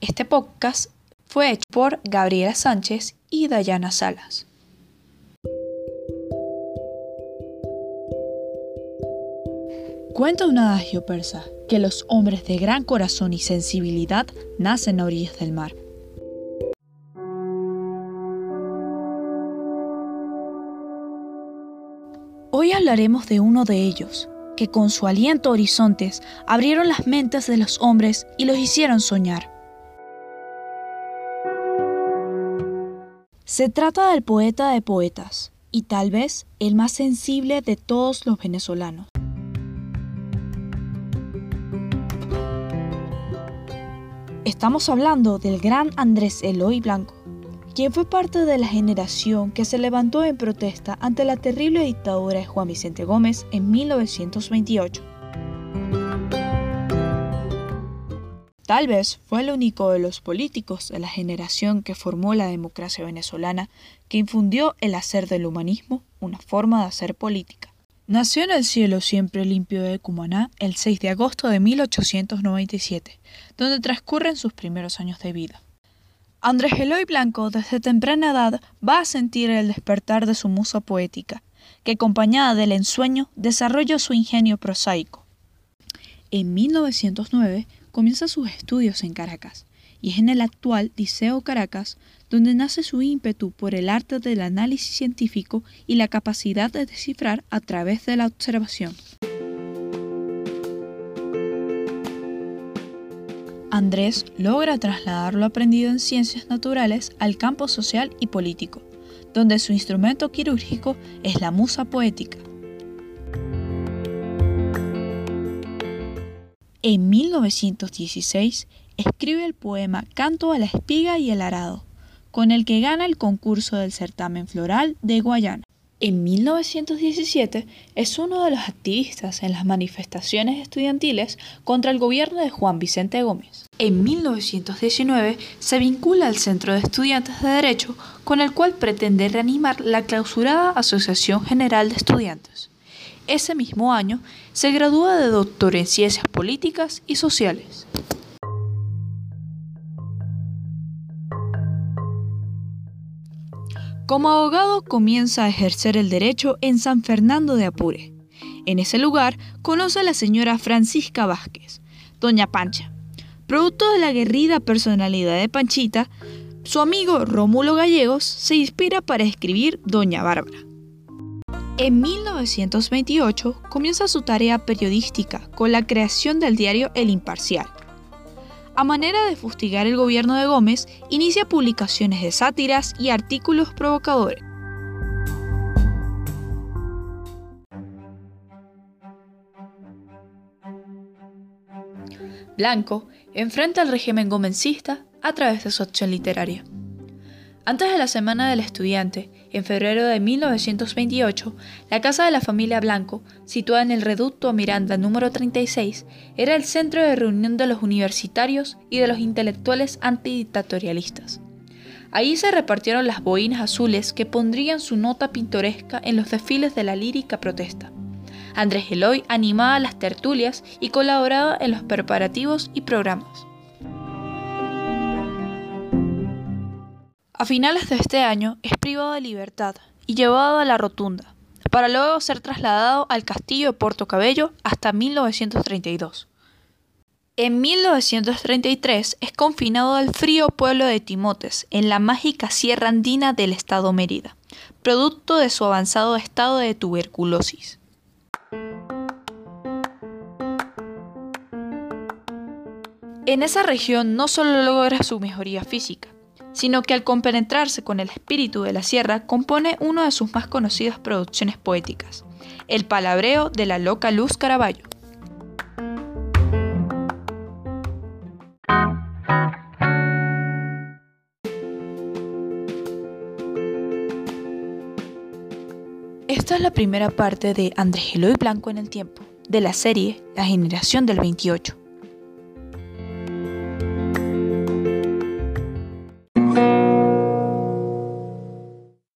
Este podcast fue hecho por Gabriela Sánchez y Dayana Salas. Cuenta un adagio persa que los hombres de gran corazón y sensibilidad nacen a orillas del mar. Hoy hablaremos de uno de ellos, que con su aliento horizontes abrieron las mentes de los hombres y los hicieron soñar. Se trata del poeta de poetas, y tal vez el más sensible de todos los venezolanos. Estamos hablando del gran Andrés Eloy Blanco, quien fue parte de la generación que se levantó en protesta ante la terrible dictadura de Juan Vicente Gómez en 1928. Tal vez fue el único de los políticos de la generación que formó la democracia venezolana que infundió el hacer del humanismo una forma de hacer política. Nació en el cielo siempre limpio de Cumaná el 6 de agosto de 1897, donde transcurren sus primeros años de vida. Andrés Eloy Blanco desde temprana edad va a sentir el despertar de su musa poética, que acompañada del ensueño desarrolla su ingenio prosaico. En 1909 comienza sus estudios en Caracas, y es en el actual Liceo Caracas donde nace su ímpetu por el arte del análisis científico y la capacidad de descifrar a través de la observación. Andrés logra trasladar lo aprendido en ciencias naturales al campo social y político, donde su instrumento quirúrgico es la musa poética. En 1916 escribe el poema Canto a la espiga y el arado, con el que gana el concurso del certamen floral de Guayana. En 1917 es uno de los activistas en las manifestaciones estudiantiles contra el gobierno de Juan Vicente Gómez. En 1919 se vincula al Centro de Estudiantes de Derecho con el cual pretende reanimar la clausurada Asociación General de Estudiantes. Ese mismo año se gradúa de doctor en Ciencias Políticas y Sociales. Como abogado comienza a ejercer el derecho en San Fernando de Apure. En ese lugar conoce a la señora Francisca Vázquez, doña Pancha. Producto de la aguerrida personalidad de Panchita, su amigo Rómulo Gallegos se inspira para escribir Doña Bárbara. En 1928 comienza su tarea periodística con la creación del diario El Imparcial, a manera de fustigar el gobierno de Gómez, inicia publicaciones de sátiras y artículos provocadores. Blanco enfrenta al régimen gomecista a través de su acción literaria. Antes de la Semana del Estudiante, en febrero de 1928, la casa de la familia Blanco, situada en el reducto Miranda número 36, era el centro de reunión de los universitarios y de los intelectuales antidictatorialistas. Allí se repartieron las boinas azules que pondrían su nota pintoresca en los desfiles de la lírica protesta. Andrés Eloy animaba las tertulias y colaboraba en los preparativos y programas. A finales de este año es privado de libertad y llevado a la rotunda, para luego ser trasladado al castillo de Puerto Cabello hasta 1932. En 1933 es confinado al frío pueblo de Timotes, en la mágica sierra andina del estado Mérida, producto de su avanzado estado de tuberculosis. En esa región no solo logra su mejoría física, sino que al compenetrarse con el espíritu de la sierra compone una de sus más conocidas producciones poéticas, El palabreo de la loca Luz Caraballo. Esta es la primera parte de Andrés Eloy Blanco en el tiempo, de la serie La generación del 28.